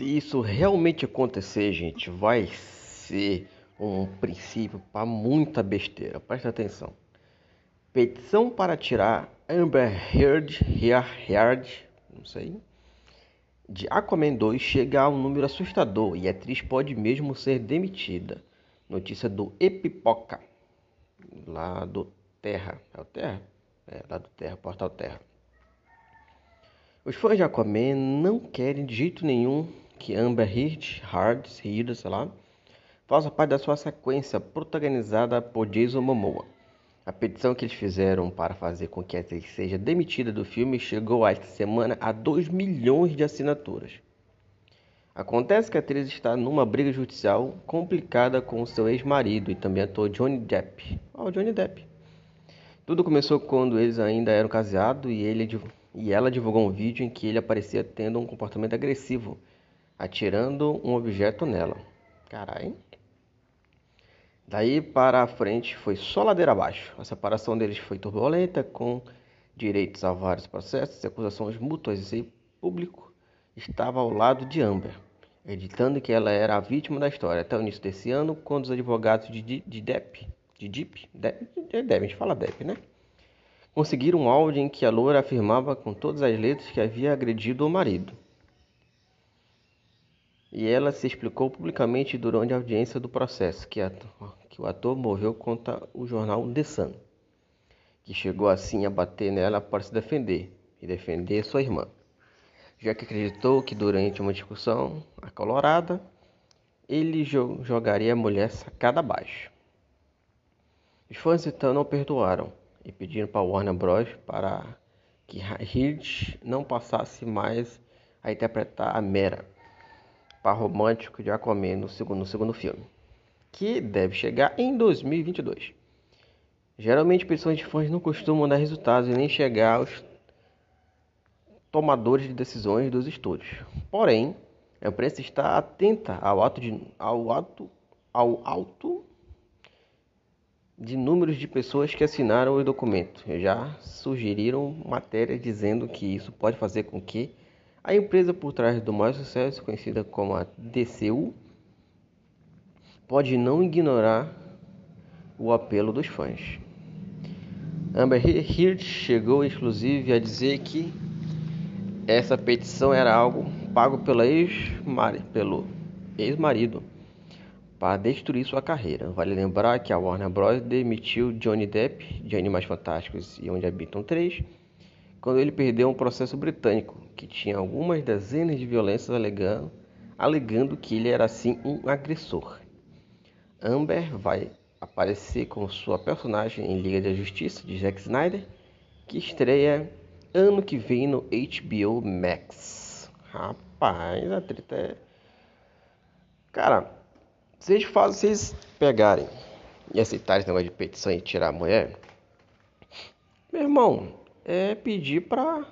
Se isso realmente acontecer, gente, vai ser um princípio para muita besteira. Presta atenção. Petição para tirar Amber Heard, Heard, não sei, de Aquaman 2 chega a um número assustador e a atriz pode mesmo ser demitida. Notícia do Epipoca, lá do Terra. É o Terra? É, lá do Terra, Portal Terra. Os fãs de Aquaman não querem de jeito nenhum que Amber Heard, Hard, Heard, sei lá, faça parte da sua sequência protagonizada por Jason Momoa. A petição que eles fizeram para fazer com que a atriz seja demitida do filme chegou esta semana a 2 milhões de assinaturas. Acontece que a atriz está numa briga judicial complicada com seu ex-marido e também ator Johnny Depp. Oh, Johnny Depp. Tudo começou quando eles ainda eram casados e, ele, e ela divulgou um vídeo em que ele aparecia tendo um comportamento agressivo atirando um objeto nela. Caralho. Daí para a frente foi só ladeira abaixo. A separação deles foi turbulenta, com direitos a vários processos e acusações mútuas e público estava ao lado de Amber, editando que ela era a vítima da história. Até o início desse ano, quando os advogados de, de Depp, de Depp, Depp, Depp, a gente fala Depp, né? Conseguiram um áudio em que a loura afirmava com todas as letras que havia agredido o marido e ela se explicou publicamente durante a audiência do processo que, que o ator moveu contra o jornal The Sun, que chegou assim a bater nela para se defender e defender sua irmã, já que acreditou que durante uma discussão acolorada ele jogaria a mulher sacada abaixo. Os fãs então não perdoaram e pediram para Warner Bros. para que Hirsch não passasse mais a interpretar a Mera par romântico de Aquaman no segundo, no segundo filme, que deve chegar em 2022. Geralmente, pessoas de fãs não costumam dar resultados e nem chegar aos tomadores de decisões dos estúdios. Porém, a imprensa está atenta ao ato de, ao ato, ao alto de números de pessoas que assinaram o documento. Já sugeriram matérias dizendo que isso pode fazer com que a empresa por trás do maior sucesso, conhecida como a DCU, pode não ignorar o apelo dos fãs. Amber Heard chegou inclusive a dizer que essa petição era algo pago pelo ex-marido para destruir sua carreira. Vale lembrar que a Warner Bros. demitiu Johnny Depp de Animais Fantásticos e Onde Habitam 3 quando ele perdeu um processo britânico que tinha algumas dezenas de violências alegando, alegando que ele era sim um agressor. Amber vai aparecer com sua personagem em Liga da Justiça de Zack Snyder, que estreia ano que vem no HBO Max. Rapaz, a treta é. Cara, vocês fazem vocês pegarem e aceitarem esse negócio de petição e tirar a mulher. Meu irmão, é pedir para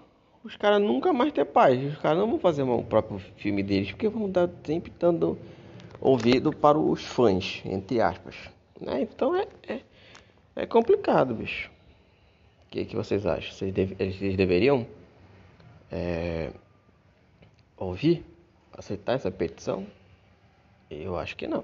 os caras nunca mais ter paz. Os caras não vão fazer o próprio filme deles, porque vão dar sempre dando ouvido para os fãs, entre aspas. Né? Então é, é, é, complicado, bicho. O que, que vocês acham? Vocês, deve, eles deveriam é, ouvir, aceitar essa petição? Eu acho que não.